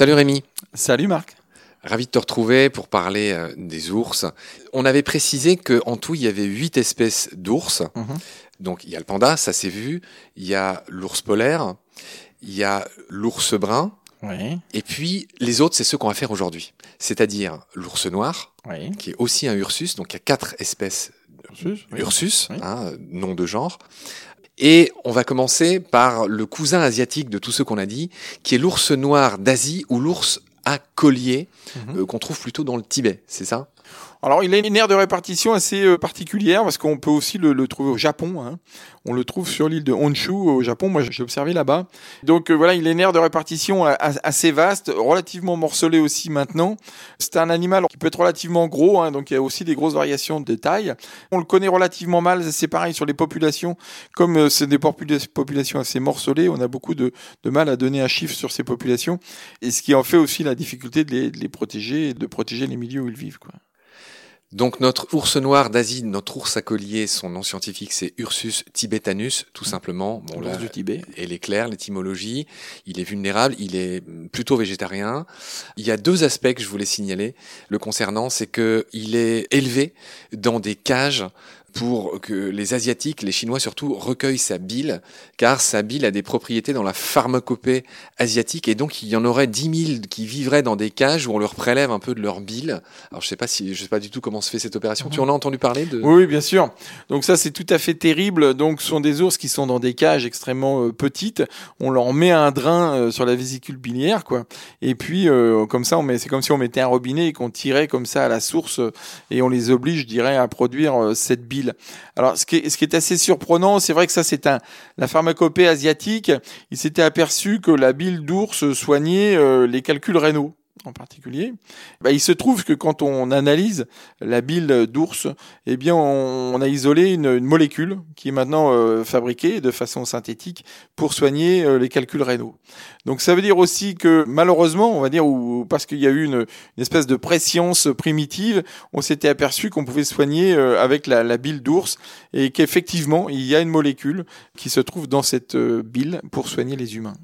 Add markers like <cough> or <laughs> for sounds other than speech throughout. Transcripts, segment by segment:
Salut Rémi. Salut Marc. Ravi de te retrouver pour parler euh, des ours. On avait précisé qu'en tout, il y avait huit espèces d'ours. Mhm. Donc, il y a le panda, ça s'est vu. Il y a l'ours polaire. Il y a l'ours brun. Oui. Et puis, les autres, c'est ceux qu'on va faire aujourd'hui. C'est-à-dire l'ours noir, Oui. qui est aussi un ursus. Donc, il y a quatre espèces Ursus, oui. Ursus, Oui. hein, nom de genre. Et on va commencer par le cousin asiatique de tous ceux qu'on a dit, qui est l'ours noir d'Asie ou l'ours à collier, Mhm. euh, qu'on trouve plutôt dans le Tibet, c'est ça? Alors, il a une aire de répartition assez euh, particulière parce qu'on peut aussi le, le trouver au Japon. hein. On le trouve sur l'île de Honshu au Japon. Moi, j'ai observé là-bas. Donc euh, voilà, il a une aire de répartition assez vaste, relativement morcelé aussi maintenant. C'est un animal qui peut être relativement gros, hein, donc il y a aussi des grosses variations de taille. On le connaît relativement mal. C'est pareil sur les populations. Comme euh, c'est des popula- populations assez morcelées, on a beaucoup de, de mal à donner un chiffre sur ces populations. Et ce qui en fait aussi la difficulté de les, de les protéger et de protéger les milieux où ils vivent. Quoi. Donc notre ours noir d'Asie, notre ours à collier, son nom scientifique c'est Ursus tibetanus, tout simplement. Bon L'ours du Tibet. elle est claire, l'étymologie. Il est vulnérable, il est plutôt végétarien. Il y a deux aspects que je voulais signaler le concernant, c'est que il est élevé dans des cages pour que les Asiatiques, les Chinois surtout, recueillent sa bile, car sa bile a des propriétés dans la pharmacopée asiatique, et donc il y en aurait 10 000 qui vivraient dans des cages où on leur prélève un peu de leur bile. Alors je sais pas si, je sais pas du tout comment se fait cette opération. Tu en as entendu parler de Oui, oui, bien sûr. Donc ça, c'est tout à fait terrible. Donc, ce sont des ours qui sont dans des cages extrêmement euh, petites. On leur met un drain euh, sur la vésicule biliaire, quoi. Et puis, euh, comme ça, on met, c'est comme si on mettait un robinet et qu'on tirait comme ça à la source et on les oblige, je dirais, à produire cette bile. Alors, ce qui est, assez surprenant, c'est vrai que ça, c'est un, la pharmacopée asiatique. Il s'était aperçu que la bile d'ours soignait euh, les calculs rénaux en particulier. Bah, il se trouve que quand on analyse la bile d'ours, eh bien, on, a isolé une, molécule qui est maintenant euh, fabriquée de façon synthétique pour soigner euh, les calculs rénaux. Donc, ça veut dire aussi que malheureusement, on va dire, ou parce qu'il y a eu une, espèce de préscience primitive, on s'était aperçu qu'on pouvait soigner euh, avec la, bile d'ours et qu'effectivement, il y a une molécule qui se trouve dans cette bile pour soigner les humains.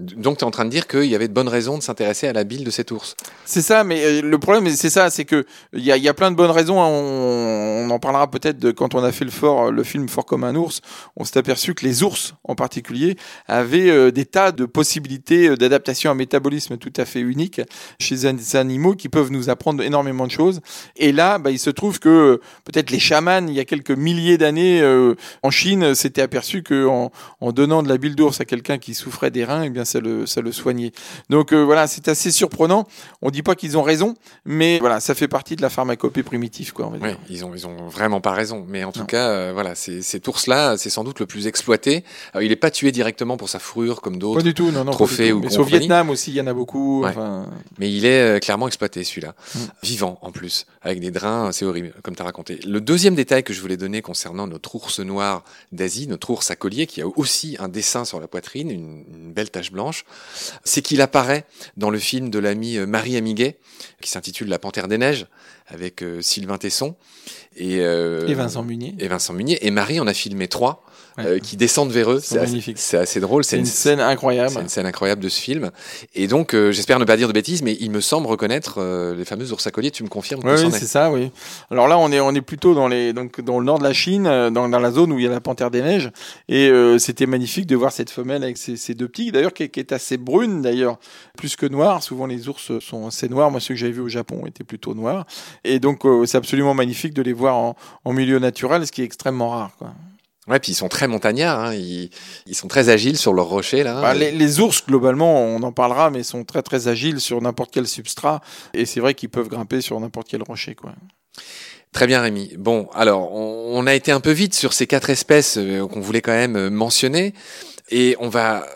Donc tu es en train de dire qu'il y avait de bonnes raisons de s'intéresser à la bile de cet ours. C'est ça, mais euh, le problème, c'est ça, c'est que il y a, y a plein de bonnes raisons. hein. On, en parlera peut-être quand on a fait le fort, le film Fort comme un ours. On s'est aperçu que les ours, en particulier, avaient euh, des tas de possibilités euh, d'adaptation à un métabolisme tout à fait unique chez des animaux qui peuvent nous apprendre énormément de choses. Et là, bah, il se trouve que euh, peut-être les chamans, il y a quelques milliers d'années euh, en Chine, s'étaient aperçus que en, en donnant de la bile d'ours à quelqu'un qui souffrait des reins, eh bien ça le, ça le soignait. Donc euh, voilà, c'est assez surprenant. On dit pas qu'ils ont raison, mais voilà, ça fait partie de la pharmacopée primitive, quoi. On va dire. Oui, ils ont, ils ont vraiment pas raison. Mais en tout Non. cas, euh, voilà, cet ours-là, c'est sans doute le plus exploité. Alors, il est pas tué directement pour sa fourrure comme Pas d'autres, du tout, non, non. pas trophées ou Mais au. Vietnam aussi, il y en a beaucoup. Ouais. Enfin, mais il est euh, clairement exploité celui-là. Mm. Vivant en plus, avec des drains, c'est horrible, comme tu as raconté. Le deuxième détail que je voulais donner concernant notre ours noir d'Asie, notre ours à collier, qui a aussi un dessin sur la poitrine, une, une belle tache blanche, c'est qu'il apparaît dans le film de l'ami euh, Marie Amiguet, qui s'intitule La Panthère des Neiges, avec euh, Sylvain Tesson. Et, euh, et Vincent Munier. et Vincent Munier. Et Marie en a filmé trois Ouais. euh, qui descendent vers eux. C'est assez, assez drôle. C'est une scène incroyable. c'est une scène incroyable de ce film. Et donc, euh, j'espère ne pas dire de bêtises, mais il me semble reconnaître euh, les fameux ours à collier. Tu me confirmes Oui, oui, est c'est ça, oui. Alors là, on est, on est plutôt dans les, donc, dans le nord de la Chine, euh, dans, dans la zone où il y a la panthère des neiges. Et euh, c'était magnifique de voir cette femelle avec ses, ses deux petits, d'ailleurs, qui, est- qui est assez brune, d'ailleurs, plus que noire. Souvent, les ours sont assez noirs. Moi, ceux que j'avais vus au Japon étaient plutôt noirs. Et donc, euh, c'est absolument magnifique de les voir en, en milieu naturel, ce qui est extrêmement rare. Quoi. Ouais, puis ils sont très montagnards. Hein. Ils, ils sont très agiles sur leurs rochers là. Bah, les, les ours, globalement, on en parlera, mais sont très très agiles sur n'importe quel substrat. Et c'est vrai qu'ils peuvent grimper sur n'importe quel rocher. Quoi. Très bien, Rémi. Bon, alors, on, on a été un peu vite sur ces quatre espèces euh, qu'on voulait quand même euh, mentionner, et on va,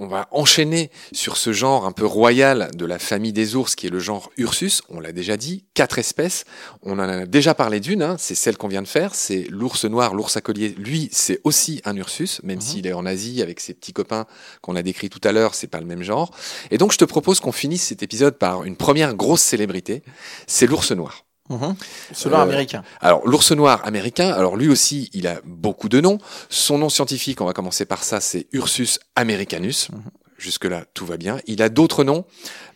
on va enchaîner sur ce genre un peu royal de la famille des ours, qui est le genre Ursus. On l'a déjà dit, quatre espèces. On en a déjà parlé d'une. Hein, c'est celle qu'on vient de faire. C'est l'ours noir, l'ours à collier. Lui, c'est aussi un Ursus, même Mhm. s'il est en Asie avec ses petits copains qu'on a décrits tout à l'heure. C'est pas le même genre. Et donc, je te propose qu'on finisse cet épisode par une première grosse célébrité. C'est l'ours noir. Mhm. Selon Euh, américain. Alors, l'ours noir américain, alors lui aussi, il a beaucoup de noms. Son nom scientifique, on va commencer par ça, c'est Ursus americanus. Mhm. Jusque-là, tout va bien. Il a d'autres noms.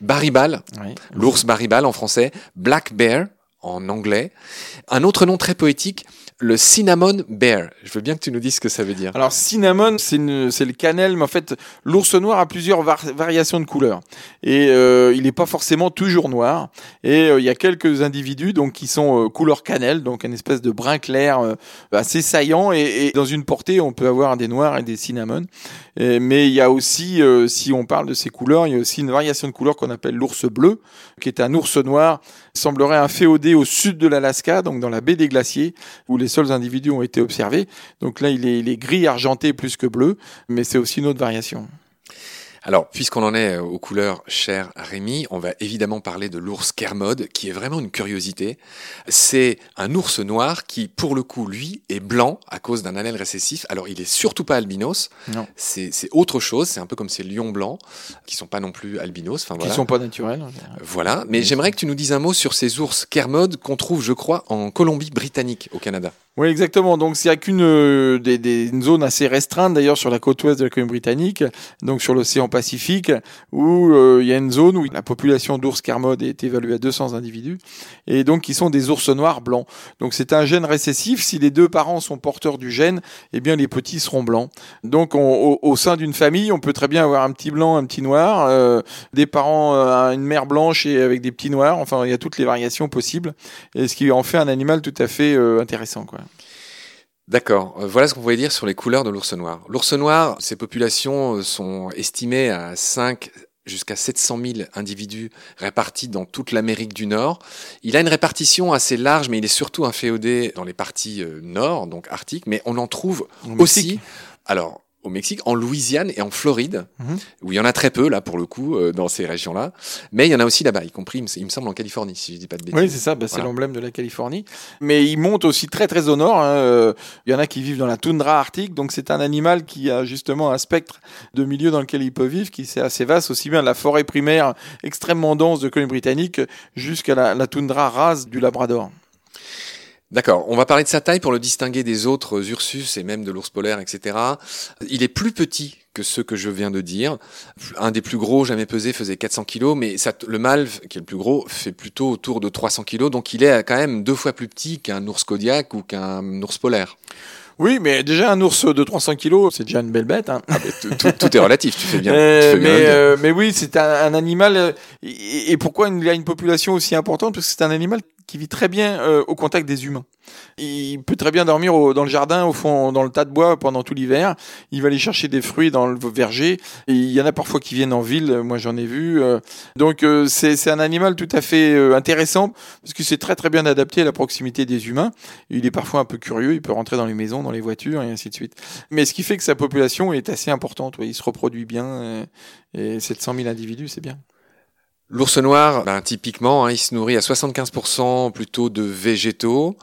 Baribal, Oui. l'ours baribal en français. Black bear en anglais. Un autre nom très poétique, le cinnamon bear. Je veux bien que tu nous dises ce que ça veut dire. Alors cinnamon, c'est le cannelle, mais en fait, l'ours noir a plusieurs var- variations de couleurs. Et euh, il n'est pas forcément toujours noir. Et euh, il y a quelques individus donc qui sont euh, couleur cannelle, donc une espèce de brun clair euh, assez saillant. Et, et dans une portée, on peut avoir des noirs et des cinnamon. Et- mais il y a aussi, euh, si on parle de ces couleurs, il y a aussi une variation de couleur qu'on appelle l'ours bleu, qui est un ours noir, semblerait un féodé au sud de l'Alaska, donc dans la baie des glaciers, où les seuls individus ont été observés. Donc là, il est, il est gris argenté plus que bleu, mais c'est aussi une autre variation. Alors, puisqu'on en est aux couleurs à Rémi, on va évidemment parler de l'ours Kermode, qui est vraiment une curiosité. C'est un ours noir qui, pour le coup, lui, est blanc à cause d'un allèle récessif. Alors, il est surtout pas albinos. Non. C'est autre chose. C'est un peu comme ces lions blancs, qui sont pas non plus albinos. Enfin, Qui voilà. sont pas naturels. Voilà. Mais j'aimerais que tu nous dises un mot sur ces ours Kermode qu'on trouve, je crois, en Colombie-Britannique, au Canada. Oui, exactement. Donc, a qu'une euh, des, des une zone assez restreinte, d'ailleurs, sur la côte ouest de la Colombie-Britannique, donc sur l'océan Pacifique, où euh, il y a une zone où la population d'ours Kermode est évaluée à 200 individus, et donc qui sont des ours noirs blancs. Donc, c'est un gène récessif. Si les deux parents sont porteurs du gène, eh bien, les petits seront blancs. Donc, on- au, au sein d'une famille, on peut très bien avoir un petit blanc, un petit noir, euh, des parents, euh, une mère blanche et avec des petits noirs. Enfin, il y a toutes les variations possibles, et ce qui en fait un animal tout à fait intéressant, quoi. D'accord. Euh, Voilà ce qu'on pouvait dire sur les couleurs de l'ours noir. L'ours noir, ses populations euh, sont estimées à 5 jusqu'à 700 000 individus répartis dans toute l'Amérique du Nord. Il a une répartition assez large, mais il est surtout inféodé dans les parties euh, nord, donc arctiques, mais on en trouve Au aussi, alors au Mexique, en Louisiane et en Floride, Mhm. où il y en a très peu là pour le coup euh, dans ces régions-là, mais il y en a aussi là-bas, y compris, il me- semble, en Californie, si je dis pas de bêtises. Oui, c'est ça, bah, c'est l'emblème de la Californie. Mais il monte aussi très très au nord. hein, euh, Il y en a qui vivent dans la toundra arctique, donc c'est un animal qui a justement un spectre de milieu dans lequel il peut vivre, qui est assez vaste, aussi bien de la forêt primaire extrêmement dense de Colombie-Britannique jusqu'à la, la toundra rase du Labrador. D'accord, on va parler de sa taille pour le distinguer des autres Ursus et même de l'ours polaire, etc. Il est plus petit que ceux que je viens de dire. Un des plus gros jamais pesé faisait 400 kilos, mais ça, le mâle, qui est le plus gros, fait plutôt autour de 300 kilos, donc il est quand même deux fois plus petit qu'un ours Kodiak ou qu'un ours polaire. Oui, mais déjà un ours de 300 kilos, c'est déjà une belle bête. Hein. Ah, tout, tout- tout est relatif, tu fais bien. Euh, <laughs> tu fais bien mais, de le dire. euh, mais oui, c'est un, un animal. euh, et, et pourquoi il a une population aussi importante? Parce que c'est un animal qui vit très bien euh, au contact des humains. Il peut très bien dormir au- dans le jardin, au fond, dans le tas de bois pendant tout l'hiver. Il va aller chercher des fruits dans le verger. Et il y en a parfois qui viennent en ville. Moi, j'en ai vu. euh. donc, euh, c'est un animal tout à fait euh, intéressant parce que c'est très très bien adapté à la proximité des humains. Il est parfois un peu curieux. Il peut rentrer dans les maisons, dans les voitures et ainsi de suite. Mais ce qui fait que sa population est assez importante. ouais. Il se reproduit bien. euh, et 700 000 individus, c'est bien. L'ours noir, ben, typiquement, hein, il se nourrit à 75% plutôt de végétaux.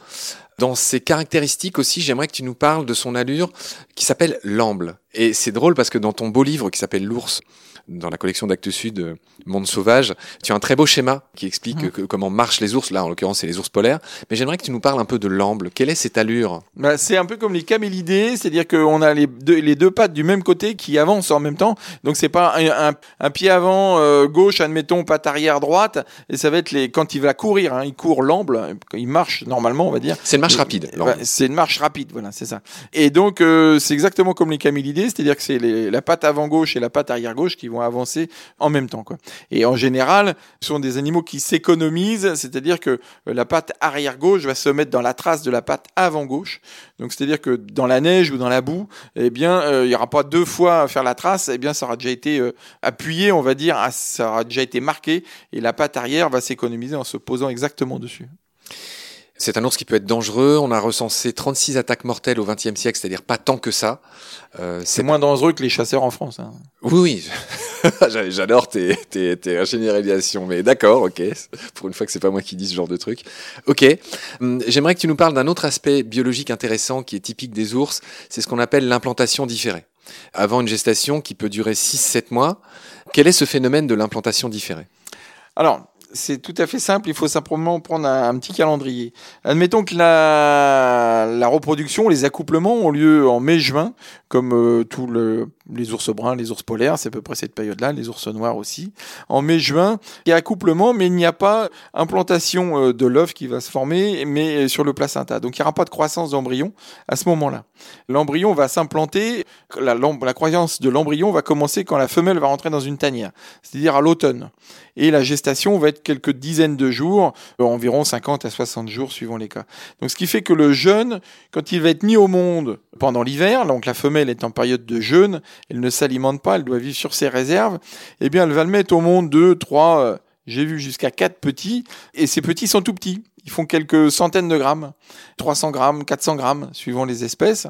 Dans ses caractéristiques aussi, j'aimerais que tu nous parles de son allure qui s'appelle l'amble. Et c'est drôle parce que dans ton beau livre qui s'appelle L'ours, dans la collection d'Actes Sud, euh, Monde Sauvage, tu as un très beau schéma qui explique que- comment marchent les ours. Là, en l'occurrence, c'est les ours polaires. Mais j'aimerais que tu nous parles un peu de l'amble. Quelle est cette allure? Bah, c'est un peu comme les camélidés, c'est-à-dire qu'on a les deux, les deux pattes du même côté qui avancent en même temps. Donc c'est pas un, un- un pied avant euh, gauche, admettons, patte arrière droite, et ça va être les quand il va courir, hein, il court l'amble, il marche normalement, on va dire. C'est une marche rapide. bah, c'est une marche rapide, voilà, c'est ça. Et donc euh, c'est exactement comme les camélidés, c'est-à-dire que c'est la patte avant gauche et la patte arrière gauche qui vont avancer en même temps, quoi. Et en général, ce sont des animaux qui s'économisent, c'est-à-dire que euh, la patte arrière gauche va se mettre dans la trace de la patte avant gauche. Donc c'est-à-dire que dans la neige ou dans la boue, eh bien, euh, il n'y aura pas deux fois à faire la trace, eh bien, ça aura déjà été euh, appuyé, on va dire, ça aura déjà été marqué, et la patte arrière va s'économiser en se posant exactement dessus. C'est un ours qui peut être dangereux. On a recensé 36 attaques mortelles au XXe siècle, c'est-à-dire pas tant que ça. Euh, C'est moins dangereux que les chasseurs en France. hein. Oui, oui. <laughs> J'a- j'adore tes, tes, tes généralisations, mais d'accord, ok. Pour une fois que c'est pas moi qui dis ce genre de truc. Ok. Hum, J'aimerais que tu nous parles d'un autre aspect biologique intéressant qui est typique des ours. C'est ce qu'on appelle l'implantation différée. Avant une gestation qui peut durer 6-7 mois, quel est ce phénomène de l'implantation différée? Alors, c'est tout à fait simple, il faut simplement prendre un, petit calendrier. Admettons que la, la reproduction, les accouplements ont lieu en mai-juin, comme euh, tout le, les ours bruns, les ours polaires, c'est à peu près cette période-là, les ours noirs aussi. En mai-juin, il y a accouplement, mais il n'y a pas implantation euh, de l'œuf qui va se former, mais sur le placenta. Donc il n'y aura pas de croissance d'embryon à ce moment-là. L'embryon va s'implanter, la, la croissance de l'embryon va commencer quand la femelle va rentrer dans une tanière, c'est-à-dire à, l'automne. Et la gestation va être quelques dizaines de jours, euh, environ 50 à 60 jours suivant les cas. Donc ce qui fait que le jeune, quand il va être mis au monde pendant l'hiver, donc la femelle est en période de jeûne, elle ne s'alimente pas, elle doit vivre sur ses réserves, eh bien elle va le mettre au monde deux, trois, euh, j'ai vu jusqu'à quatre petits, et ces petits sont tout petits. Ils font quelques centaines de grammes, 300 grammes, 400 grammes, suivant les espèces.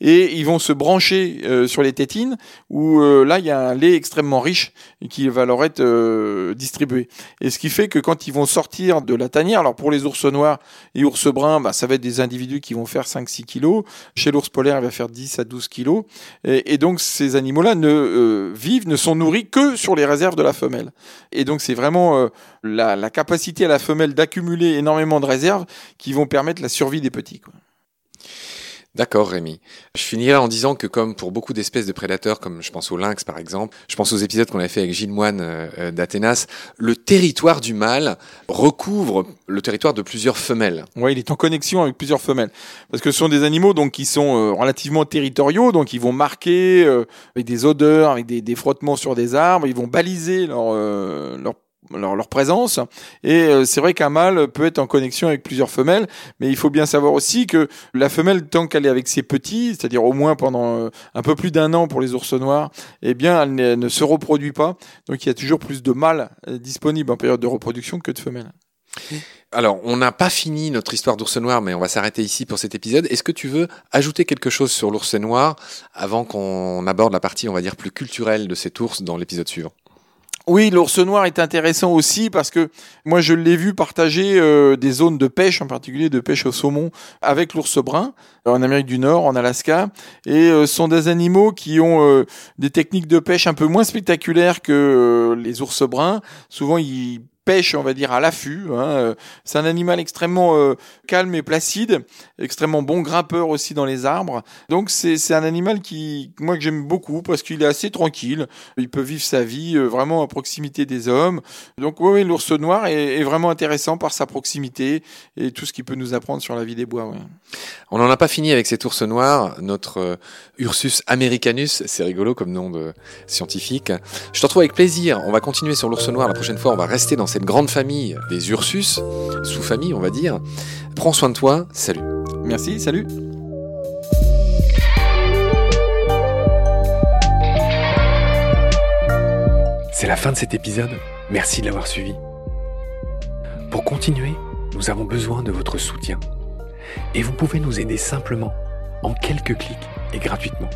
Et ils vont se brancher euh, sur les tétines, où euh, là, il y a un lait extrêmement riche qui va leur être euh, distribué. Et ce qui fait que quand ils vont sortir de la tanière, alors pour les ours noirs et ours bruns, bah, ça va être des individus qui vont faire 5-6 kilos. Chez l'ours polaire, il va faire 10 à 12 kilos. Et, donc, ces animaux-là ne vivent, ne sont nourris que sur les réserves de la femelle. Et donc, c'est vraiment la, la capacité à la femelle d'accumuler énormément de réserves qui vont permettre la survie des petits. Quoi. D'accord, Rémi. Je finirai en disant que comme pour beaucoup d'espèces de prédateurs, comme je pense au lynx par exemple, je pense aux épisodes qu'on avait fait avec Gilles Moine euh, euh, d'Athénas, le territoire du mâle recouvre le territoire de plusieurs femelles. Oui, il est en connexion avec plusieurs femelles. Parce que ce sont des animaux donc qui sont euh, relativement territoriaux, donc ils vont marquer avec des odeurs, avec des, des, frottements sur des arbres, ils vont baliser leur, leur leur, présence. Et euh, c'est vrai qu'un mâle peut être en connexion avec plusieurs femelles, mais il faut bien savoir aussi que la femelle, tant qu'elle est avec ses petits, c'est-à-dire au moins pendant euh, un peu plus d'un an pour les ours noirs, eh bien, elle ne, se reproduit pas. Donc il y a toujours plus de mâles euh, disponibles en période de reproduction que de femelles. Alors, on n'a pas fini notre histoire d'ours noir, mais on va s'arrêter ici pour cet épisode. Est-ce que tu veux ajouter quelque chose sur l'ours noir avant qu'on aborde la partie, on va dire, plus culturelle de cet ours dans l'épisode suivant? Oui, l'ours noir est intéressant aussi parce que moi je l'ai vu partager euh, des zones de pêche, en particulier de pêche au saumon, avec l'ours brun en Amérique du Nord, en Alaska, et euh, sont des animaux qui ont euh, des techniques de pêche un peu moins spectaculaires que les ours bruns. Souvent, ils pêche, on va dire, à l'affût. Hein. Euh, c'est un animal extrêmement euh, calme et placide, extrêmement bon grimpeur aussi dans les arbres. Donc c'est un animal qui, moi, que j'aime beaucoup parce qu'il est assez tranquille. Il peut vivre sa vie euh, vraiment à proximité des hommes. Donc oui, l'ours noir est, vraiment intéressant par sa proximité et tout ce qu'il peut nous apprendre sur la vie des bois. Ouais. On n'en a pas fini avec cet ours noir, notre Ursus americanus, c'est rigolo comme nom de scientifique. Je te retrouve avec plaisir. On va continuer sur l'ours noir la prochaine fois. On va rester dans cette grande famille des Ursus, sous-famille on va dire. Prends soin de toi, salut. Merci, salut. C'est la fin de cet épisode, merci de l'avoir suivi. Pour continuer, nous avons besoin de votre soutien. Et vous pouvez nous aider simplement, en quelques clics et gratuitement.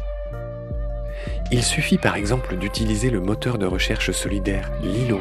Il suffit par exemple d'utiliser le moteur de recherche solidaire Lilo